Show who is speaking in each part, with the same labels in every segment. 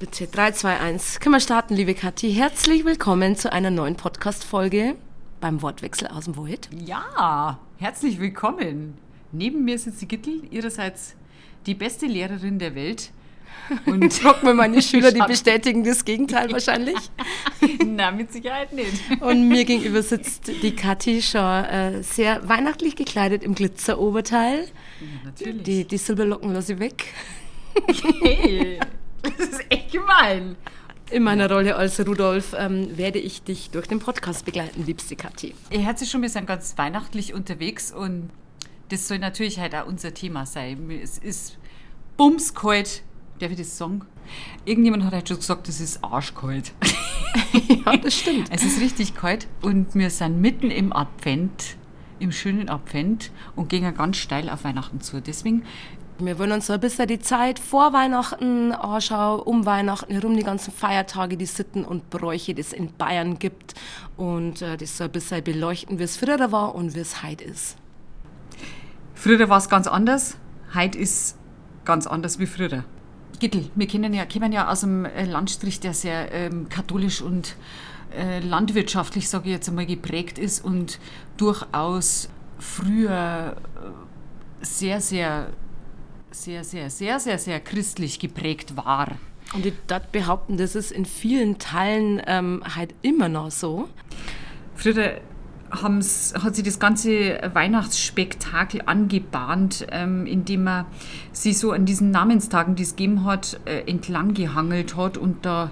Speaker 1: bitte 3, 2, 1. Können wir starten, liebe Kathi? Herzlich willkommen zu einer neuen Podcast-Folge beim Wortwechsel aus dem Wald.
Speaker 2: Ja, herzlich willkommen. Neben mir sitzt die Gittel, ihrerseits die beste Lehrerin der Welt.
Speaker 1: Und frag mir meine Schüler, die bestätigen das Gegenteil wahrscheinlich.
Speaker 2: Na, mit Sicherheit nicht.
Speaker 1: Und mir gegenüber sitzt die Kathi schon äh, sehr weihnachtlich gekleidet im Glitzeroberteil.
Speaker 2: Ja, natürlich.
Speaker 1: Die, die Silberlocken lasse ich weg.
Speaker 2: Hey, das ist echt gemein.
Speaker 1: In meiner Rolle als Rudolf ähm, werde ich dich durch den Podcast begleiten, liebste Kathi.
Speaker 2: Ihr hört sich schon, wir sind ganz weihnachtlich unterwegs und das soll natürlich halt auch unser Thema sein. Es ist bumskalt. Darf ich das sagen? Irgendjemand hat halt schon gesagt, es ist arschkalt.
Speaker 1: Ja, das stimmt.
Speaker 2: Es ist richtig kalt und wir sind mitten im Advent, im schönen Advent und gehen ganz steil auf Weihnachten zu. Deswegen
Speaker 1: Wir wollen uns so ein bisschen die Zeit vor Weihnachten anschauen, um Weihnachten herum, die ganzen Feiertage, die Sitten und Bräuche, die es in Bayern gibt. Und äh, das so ein bisschen beleuchten, wie es früher war und wie es heute ist.
Speaker 2: Früher war es ganz anders, heute ist ganz anders wie früher. Gittel, wir kennen ja, kommen ja aus einem äh, Landstrich, der sehr ähm, katholisch und äh, landwirtschaftlich, sage ich jetzt einmal, geprägt ist und durchaus früher äh, sehr, sehr, sehr, sehr, sehr, sehr, sehr christlich geprägt war.
Speaker 1: Und ich darf behaupten, das ist in vielen Teilen ähm, halt immer noch so.
Speaker 2: Früher hat sie das ganze Weihnachtsspektakel angebahnt, ähm, indem man sie so an diesen Namenstagen, die es gegeben hat, äh, entlang gehangelt hat und da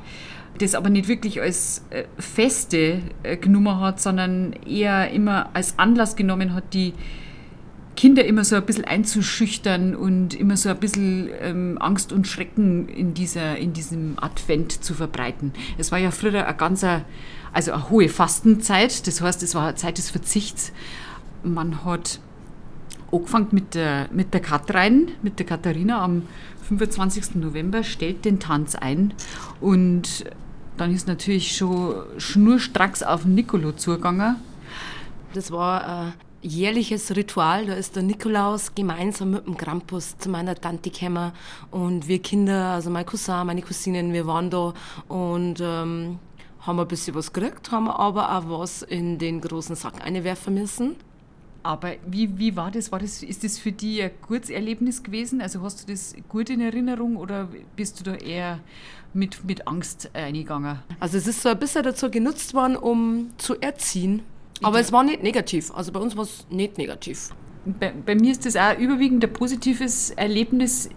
Speaker 2: das aber nicht wirklich als äh, Feste äh, genommen hat, sondern eher immer als Anlass genommen hat, die Kinder immer so ein bisschen einzuschüchtern und immer so ein bisschen ähm, Angst und Schrecken in, dieser, in diesem Advent zu verbreiten. Es war ja früher eine ganz, also eine hohe Fastenzeit, das heißt, es war eine Zeit des Verzichts. Man hat angefangen mit der, mit der Katrein, mit der Katharina am 25. November, stellt den Tanz ein und dann ist natürlich schon schnurstracks auf den Nicolo zugegangen.
Speaker 1: Das war ein jährliches Ritual. Da ist der Nikolaus gemeinsam mit dem Krampus zu meiner Tante gekommen. Und wir Kinder, also mein Cousin, meine Cousinen, wir waren da und ähm, haben ein bisschen was gekriegt, haben aber auch was in den großen Sack einwerfen müssen.
Speaker 2: Aber wie, wie war das? war das? Ist das für dich ein gutes Erlebnis gewesen? Also hast du das gut in Erinnerung oder bist du da eher mit, mit Angst eingegangen?
Speaker 1: Also es ist so ein bisschen dazu genutzt worden, um zu erziehen. Aber es war nicht negativ. Also bei uns war es nicht negativ.
Speaker 2: Bei, bei mir ist das auch überwiegend ein positives Erlebnis.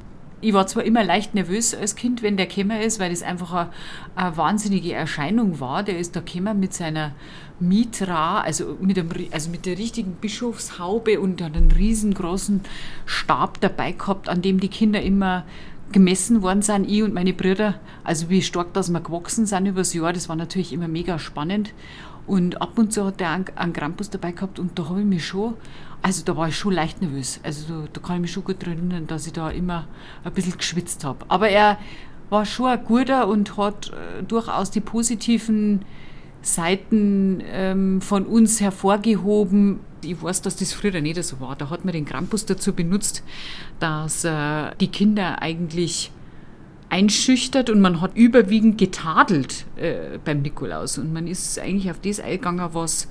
Speaker 2: Ich war zwar immer leicht nervös als Kind, wenn der gekommen ist, weil das einfach eine, eine wahnsinnige Erscheinung war. Der ist da gekommen mit seiner Mitra, also mit, ri- also mit der richtigen Bischofshaube und hat einen riesengroßen Stab dabei gehabt, an dem die Kinder immer gemessen worden sind, ich und meine Brüder. Also wie stark dass wir gewachsen sind übers Jahr, das war natürlich immer mega spannend. Und ab und zu hat einen, einen Krampus dabei gehabt und da habe ich mich schon, also da war ich schon leicht nervös. Also da, da kann ich mich schon gut daran erinnern, dass ich da immer ein bisschen geschwitzt habe. Aber er war schon ein guter und hat äh, durchaus die positiven Seiten ähm, von uns hervorgehoben. Ich weiß, dass das früher nicht so war. Da hat man den Krampus dazu benutzt, dass äh, die Kinder eigentlich einschüchtert und man hat überwiegend getadelt äh, beim Nikolaus. Und man ist eigentlich auf das eingegangen, was,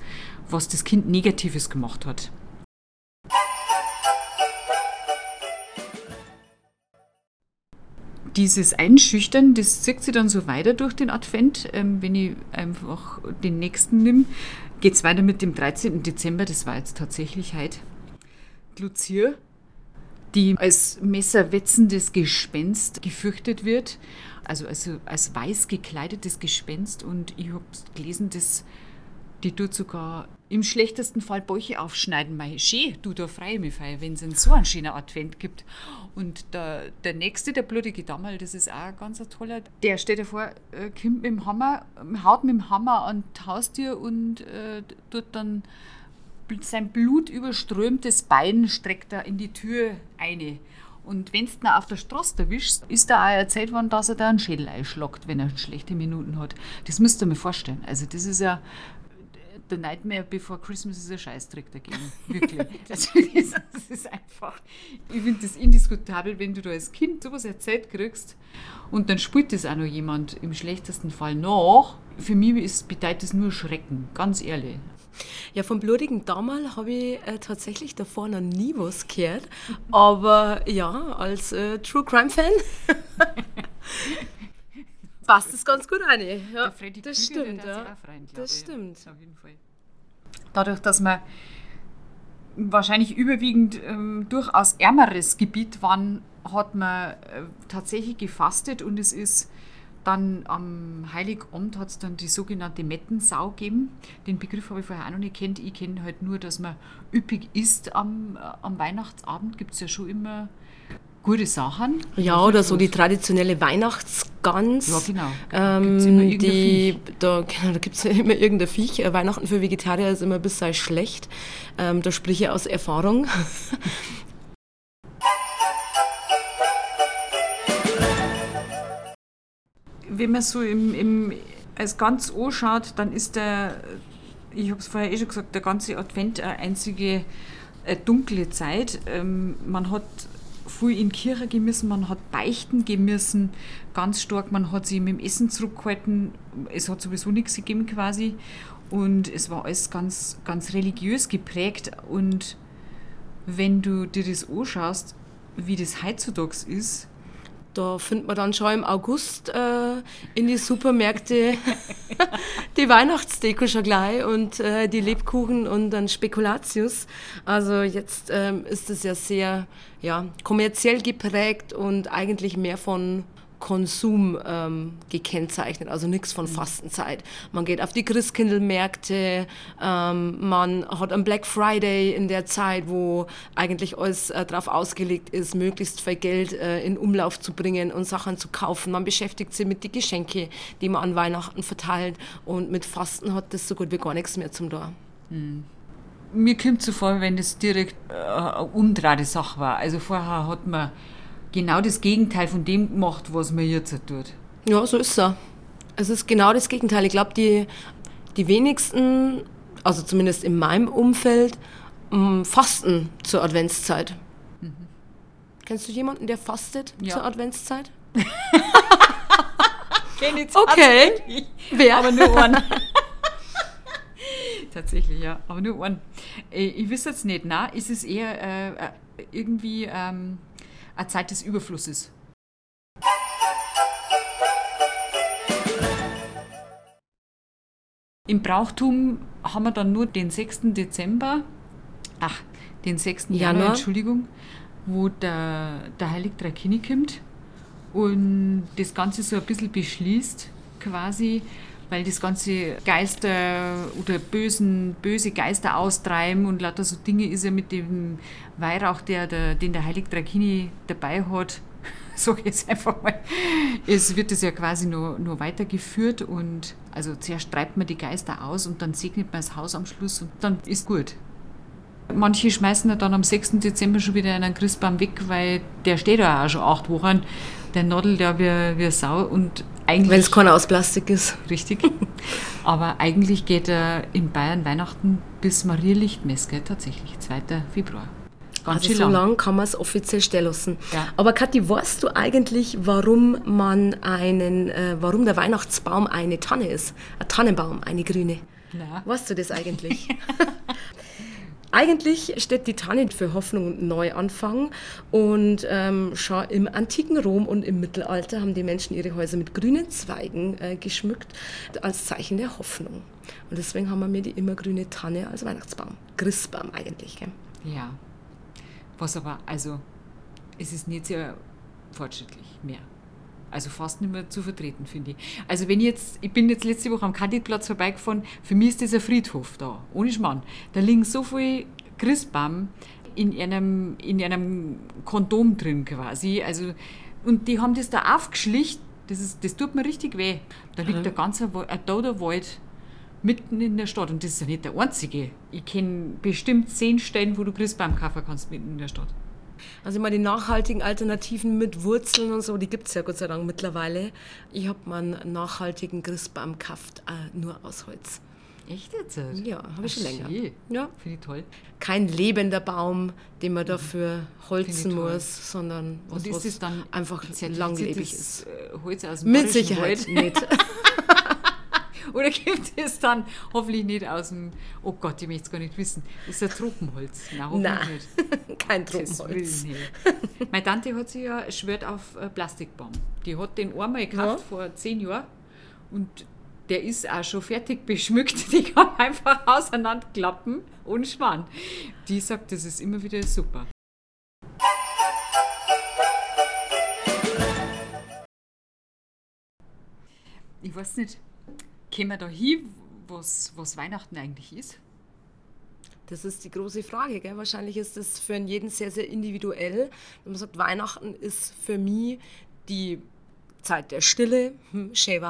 Speaker 2: was das Kind Negatives gemacht hat. Dieses Einschüchtern, das zieht sich dann so weiter durch den Advent. Ähm, wenn ich einfach den nächsten nehme, geht es weiter mit dem 13. Dezember. Das war jetzt tatsächlich heute. Lucia, die als messerwetzendes Gespenst gefürchtet wird. Also als, als weiß gekleidetes Gespenst. Und ich habe gelesen, dass die tut sogar im schlechtesten Fall Bäuche aufschneiden. Mei, schön, du, da freue ich mich, wenn es so einen schönen Advent gibt. Und der, der nächste, der blutige Dammerl, das ist auch ein ganz toller. Der steht dir vor, äh, kommt mit dem Hammer, haut mit dem Hammer an die Haustür und äh, tut dann sein blutüberströmtes Bein streckt er in die Tür eine. Und wenn du ihn auf der Straße erwischst, ist da auch erzählt worden, dass er da einen Schädel einschlagt, wenn er schlechte Minuten hat. Das müsst ihr mir vorstellen. Also das ist ja der Nightmare Before Christmas ist ein Scheißdreck dagegen. Wirklich. Also das, das ist einfach einfach. Ich finde das indiskutabel, wenn du da als Kind sowas erzählt kriegst und dann spielt das auch noch jemand im schlechtesten Fall nach. Für mich ist, bedeutet das nur Schrecken, ganz ehrlich.
Speaker 1: Ja, vom blutigen Damal habe ich äh, tatsächlich davor noch nie was gehört. Aber ja, als äh, True Crime Fan passt es ganz gut rein. Ja, das
Speaker 2: Krüger,
Speaker 1: stimmt. Ja.
Speaker 2: glaub
Speaker 1: Das
Speaker 2: ich.
Speaker 1: stimmt.
Speaker 2: Auf jeden Fall. Dadurch, dass wir wahrscheinlich überwiegend ähm, durchaus ärmeres Gebiet waren, hat man äh, tatsächlich gefastet und es ist dann am Heiligabend hat es dann die sogenannte Mettensau gegeben. Den Begriff habe ich vorher auch noch nicht kennt. Ich kenne halt nur, dass man üppig isst am, äh, am Weihnachtsabend. Gibt es ja schon immer gute Sachen.
Speaker 1: Ja, oder so die traditionelle Weihnachtsgans.
Speaker 2: Ja, genau.
Speaker 1: Ähm,
Speaker 2: Gibt's immer irgendein
Speaker 1: die, da genau, da gibt es ja immer irgendein Viech. Äh, Weihnachten für Vegetarier ist immer bis sei schlecht. Ähm, da spreche ich aus Erfahrung.
Speaker 2: wenn man so im, im, als ganz anschaut, dann ist der, ich habe es vorher eh schon gesagt, der ganze Advent eine einzige äh, dunkle Zeit. Ähm, man hat viel in Kirche gemessen, man hat beichten gemessen, ganz stark, man hat sich mit dem Essen zurückgehalten, es hat sowieso nichts gegeben quasi. Und es war alles ganz, ganz religiös geprägt. Und wenn du dir das anschaust, wie das heutzutage ist,
Speaker 1: Da findet man dann schon im August äh, in die Supermärkte die Weihnachtsdeko schon gleich und äh, die Lebkuchen und dann Spekulatius. Also jetzt ähm, ist es ja sehr ja, kommerziell geprägt und eigentlich mehr von Konsum ähm, gekennzeichnet, also nichts von Fastenzeit. Man geht auf die Christkindlmärkte, ähm, man hat am Black Friday in der Zeit, wo eigentlich alles äh, darauf ausgelegt ist, möglichst viel Geld äh, in Umlauf zu bringen und Sachen zu kaufen. Man beschäftigt sich mit den Geschenke, die man an Weihnachten verteilt und mit Fasten hat das so gut wie gar nichts mehr zum da.
Speaker 2: Mir kommt so vor, wenn das direkt äh, eine umdrehte Sache war. Also vorher hat man genau das Gegenteil von dem gemacht, was man jetzt tut.
Speaker 1: Ja, so ist es. Es ist genau das Gegenteil. Ich glaube, die, die wenigsten, also zumindest in meinem Umfeld, m, fasten zur Adventszeit. Kennst du jemanden, der fastet
Speaker 2: Ja.
Speaker 1: zur Adventszeit?
Speaker 2: Okay.
Speaker 1: Okay. Wer?
Speaker 2: Aber nur einen. Tatsächlich, ja. Aber nur einen. Äh, Ich weiß jetzt nicht, na, ist es eher äh, äh, irgendwie ähm, eine Zeit des Überflusses. Im Brauchtum haben wir dann nur den 6. Dezember, ach, den 6. Januar,
Speaker 1: Januar.
Speaker 2: Entschuldigung, wo der, der Heilig Drakini kommt und das Ganze so ein bisschen beschließt, quasi, weil das ganze Geister oder bösen, böse Geister austreiben und lauter so Dinge ist ja mit dem Weihrauch, der, der, den der Heilig Drakini dabei hat, ich jetzt einfach mal, es wird es ja quasi nur, nur weitergeführt und also zuerst treibt man die Geister aus und dann segnet man das Haus am Schluss und dann ist gut. Manche schmeißen ja dann am 6. Dezember schon wieder einen Christbaum weg, weil der steht ja auch schon acht Wochen. Der nadelt ja wie, wie Sau und.
Speaker 1: Wenn es keiner aus Plastik ist.
Speaker 2: Richtig. Aber eigentlich geht er in Bayern Weihnachten bis Marielichtmess, gell? Tatsächlich, 2. Februar. Ganz
Speaker 1: Also
Speaker 2: schön
Speaker 1: so
Speaker 2: lang.
Speaker 1: lang kann man es offiziell stellen lassen.
Speaker 2: Ja.
Speaker 1: Aber Kathi, weißt du eigentlich, warum man einen, äh, warum der Weihnachtsbaum eine Tanne ist? Ein Tannenbaum, eine grüne.
Speaker 2: Na.
Speaker 1: Weißt du das eigentlich? Eigentlich steht die Tanne für Hoffnung und Neuanfang. Und ähm, schon im antiken Rom und im Mittelalter haben die Menschen ihre Häuser mit grünen Zweigen äh, geschmückt, als Zeichen der Hoffnung. Und deswegen haben wir mir die immergrüne Tanne als Weihnachtsbaum. Christbaum eigentlich. Gell?
Speaker 2: Ja. Was aber, also, es ist nicht sehr fortschrittlich mehr. Also fast nicht mehr zu vertreten, finde ich. Also wenn ich jetzt, ich bin jetzt letzte Woche am Kandidplatz vorbeigefahren, für mich ist das ein Friedhof da, ohne Schmarrn. Da liegen so viele Christbaum in einem, in einem Kondom drin quasi. Also, und die haben das da aufgeschlicht, das, ist, das tut mir richtig weh. Da liegt ein ganzer Wa- ein toter Wald mitten in der Stadt. Und das ist ja nicht der einzige. Ich kenne bestimmt zehn Stellen, wo du Christbaum kaufen kannst mitten in der Stadt.
Speaker 1: Also immer die nachhaltigen Alternativen mit Wurzeln und so, die gibt es ja Gott sei Dank mittlerweile. Ich habe meinen nachhaltigen Christbaum gekauft, äh, nur aus Holz.
Speaker 2: Echt jetzt?
Speaker 1: Ja, habe ich schon länger.
Speaker 2: Ja. Finde ich toll.
Speaker 1: Kein lebender Baum, den man dafür holzen muss, sondern
Speaker 2: was, was ist dann
Speaker 1: einfach langlebig ist.
Speaker 2: Äh, Holz aus dem
Speaker 1: Mit Sicherheit
Speaker 2: Wald?
Speaker 1: nicht.
Speaker 2: Oder gibt es dann hoffentlich nicht aus dem, oh Gott, ich möchte es gar nicht wissen, ist ein Tropenholz?
Speaker 1: Nein, hoffentlich Nein, nicht. kein
Speaker 2: Tropenholz. Meine Tante hat sich ja schwört auf Plastikbaum. Die hat den einmal gekauft ja. vor zehn Jahren und der ist auch schon fertig beschmückt. Die kann einfach auseinanderklappen und Schwan. Die sagt, das ist immer wieder super. Ich weiß nicht, Kommen wir da hin, was, was Weihnachten eigentlich ist?
Speaker 1: Das ist die große Frage. Gell? Wahrscheinlich ist das für jeden sehr, sehr individuell. Wenn man sagt, Weihnachten ist für mich die Zeit der Stille, hm, schön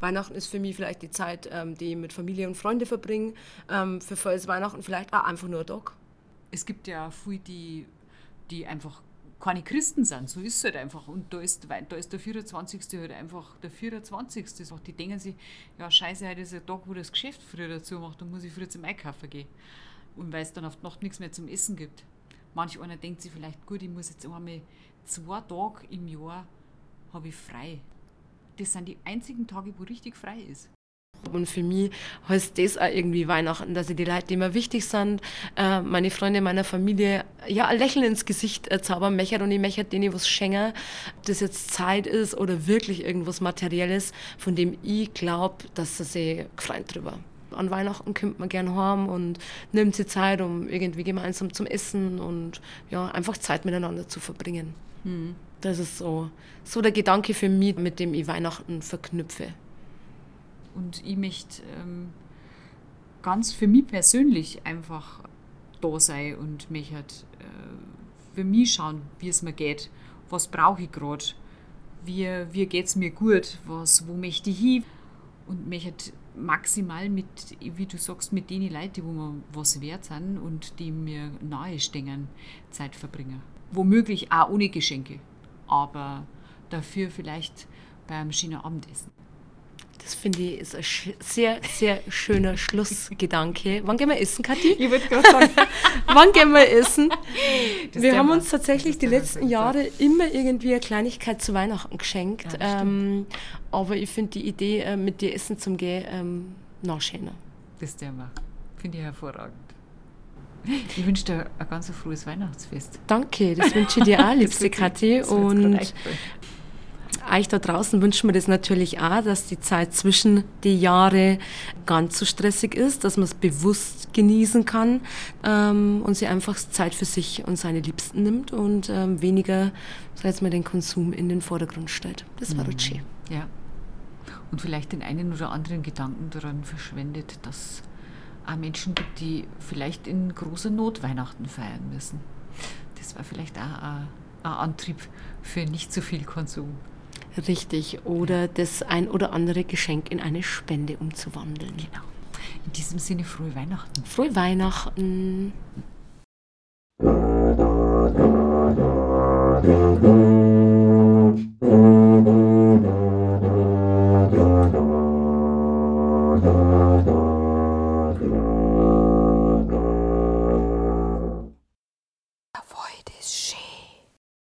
Speaker 1: Weihnachten ist für mich vielleicht die Zeit, ähm, die ich mit Familie und Freunde verbringe. Ähm, für viele ist Weihnachten vielleicht auch einfach nur ein Tag.
Speaker 2: Es gibt ja viele, die, die einfach keine Christen sind. So ist es halt einfach. Und da ist, da ist der 24. halt einfach der 24. Die denken sich, ja, scheiße, heute ist der Tag, wo das Geschäft früher dazu macht, dann muss ich früher zum Einkaufen gehen. Und weil es dann auf die Nacht nichts mehr zum Essen gibt. Manch einer denkt sich vielleicht, gut, ich muss jetzt einmal zwei Tage im Jahr habe ich frei. Das sind die einzigen Tage, wo richtig frei ist.
Speaker 1: Und für mich heißt das auch irgendwie Weihnachten, dass ich die Leute, die mir wichtig sind, äh, meine Freunde, meiner Familie, ja, ein Lächeln ins Gesicht äh, zaubern möchte und ich möchte denen was schenken. Ob das jetzt Zeit ist oder wirklich irgendwas Materielles, von dem ich glaube, dass sie sich freuen drüber. An Weihnachten kommt man gerne heim und nimmt sich Zeit, um irgendwie gemeinsam zum Essen und ja, einfach Zeit miteinander zu verbringen. Mhm. Das ist so, so der Gedanke für mich, mit dem ich Weihnachten verknüpfe.
Speaker 2: Und ich möchte ähm, ganz für mich persönlich einfach da sein und mich halt äh, für mich schauen, wie es mir geht, was brauche ich gerade, wie, wie geht es mir gut, was, wo möchte ich hin und mich halt maximal mit, wie du sagst, mit den Leuten, wo mir was wert sind und die mir nahe stehen, Zeit verbringen. Womöglich auch ohne Geschenke, aber dafür vielleicht beim schönen Abendessen.
Speaker 1: Das finde ich ist ein sehr, sehr schöner Schlussgedanke. Wann gehen wir essen, Kathi?
Speaker 2: Ich würde gerade sagen.
Speaker 1: Wann gehen wir essen? Das wir haben uns tatsächlich die letzten Jahre immer irgendwie eine Kleinigkeit zu Weihnachten geschenkt. Ja, ähm, aber ich finde die Idee, äh, mit dir essen zu gehen, ähm, noch schöner.
Speaker 2: Das der wir. Finde ich hervorragend. Ich wünsche dir ein ganz frohes Weihnachtsfest.
Speaker 1: Danke, das wünsche ich dir auch, liebste Kathi. Und euch da draußen wünschen wir das natürlich auch, dass die Zeit zwischen die Jahre ganz so stressig ist, dass man es bewusst genießen kann ähm, und sie einfach Zeit für sich und seine Liebsten nimmt und ähm, weniger, sag jetzt mal, den Konsum in den Vordergrund stellt. Das war mhm. schön.
Speaker 2: Ja. Und vielleicht den einen oder anderen Gedanken daran verschwendet, dass auch Menschen gibt, die vielleicht in großer Not Weihnachten feiern müssen. Das war vielleicht auch ein, ein Antrieb für nicht so viel Konsum.
Speaker 1: Richtig, oder das ein oder andere Geschenk in eine Spende umzuwandeln.
Speaker 2: Genau. In diesem Sinne frohe Weihnachten.
Speaker 1: Frohe Weihnachten. Musik